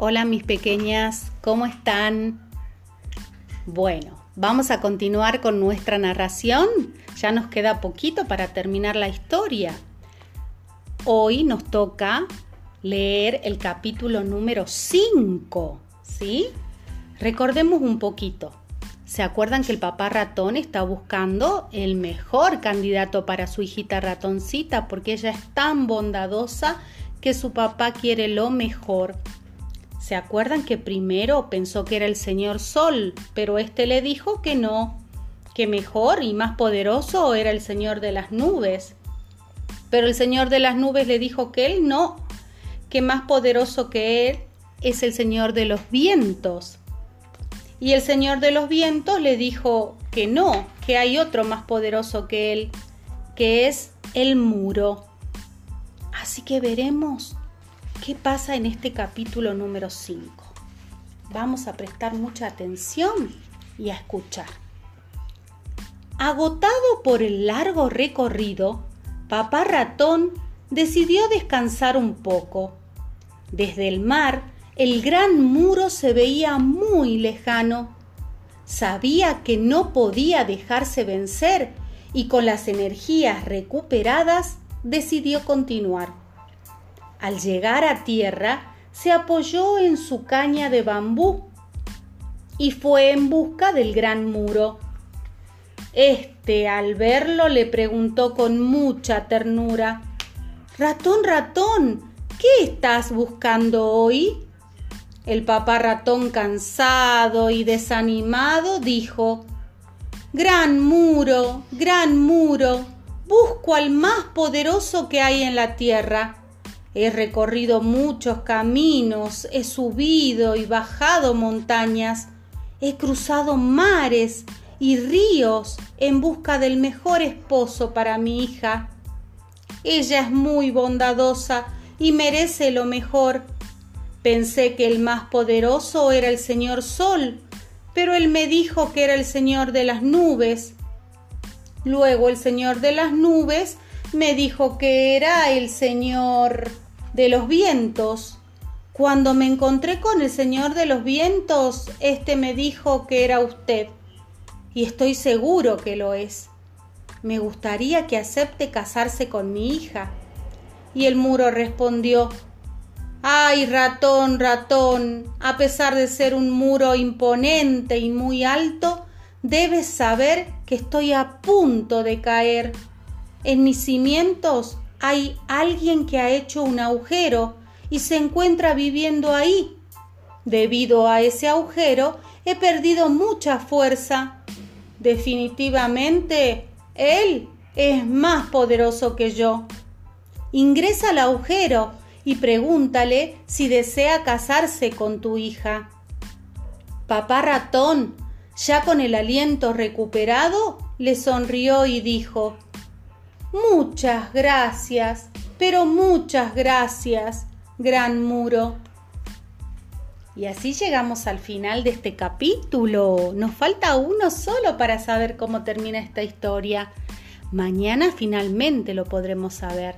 Hola mis pequeñas, ¿cómo están? Bueno, vamos a continuar con nuestra narración. Ya nos queda poquito para terminar la historia. Hoy nos toca leer el capítulo número 5, ¿sí? Recordemos un poquito. ¿Se acuerdan que el papá ratón está buscando el mejor candidato para su hijita ratoncita porque ella es tan bondadosa que su papá quiere lo mejor? ¿Se acuerdan que primero pensó que era el señor Sol, pero éste le dijo que no, que mejor y más poderoso era el señor de las nubes? Pero el señor de las nubes le dijo que él no, que más poderoso que él es el señor de los vientos. Y el Señor de los vientos le dijo que no, que hay otro más poderoso que él, que es el muro. Así que veremos qué pasa en este capítulo número 5. Vamos a prestar mucha atención y a escuchar. Agotado por el largo recorrido, papá ratón decidió descansar un poco. Desde el mar, el gran muro se veía muy lejano. Sabía que no podía dejarse vencer y con las energías recuperadas decidió continuar. Al llegar a tierra, se apoyó en su caña de bambú y fue en busca del gran muro. Este, al verlo, le preguntó con mucha ternura, Ratón, ratón, ¿qué estás buscando hoy? El papá ratón cansado y desanimado dijo, Gran muro, gran muro, busco al más poderoso que hay en la tierra. He recorrido muchos caminos, he subido y bajado montañas, he cruzado mares y ríos en busca del mejor esposo para mi hija. Ella es muy bondadosa y merece lo mejor Pensé que el más poderoso era el señor Sol, pero él me dijo que era el señor de las nubes. Luego el señor de las nubes me dijo que era el señor de los vientos. Cuando me encontré con el señor de los vientos, éste me dijo que era usted. Y estoy seguro que lo es. Me gustaría que acepte casarse con mi hija. Y el muro respondió Ay, ratón, ratón, a pesar de ser un muro imponente y muy alto, debes saber que estoy a punto de caer. En mis cimientos hay alguien que ha hecho un agujero y se encuentra viviendo ahí. Debido a ese agujero he perdido mucha fuerza. Definitivamente, él es más poderoso que yo. Ingresa al agujero y pregúntale si desea casarse con tu hija. Papá ratón, ya con el aliento recuperado, le sonrió y dijo Muchas gracias, pero muchas gracias, gran muro. Y así llegamos al final de este capítulo. Nos falta uno solo para saber cómo termina esta historia. Mañana finalmente lo podremos saber.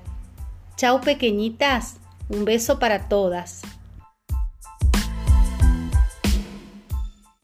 Chao pequeñitas. Un beso para todas.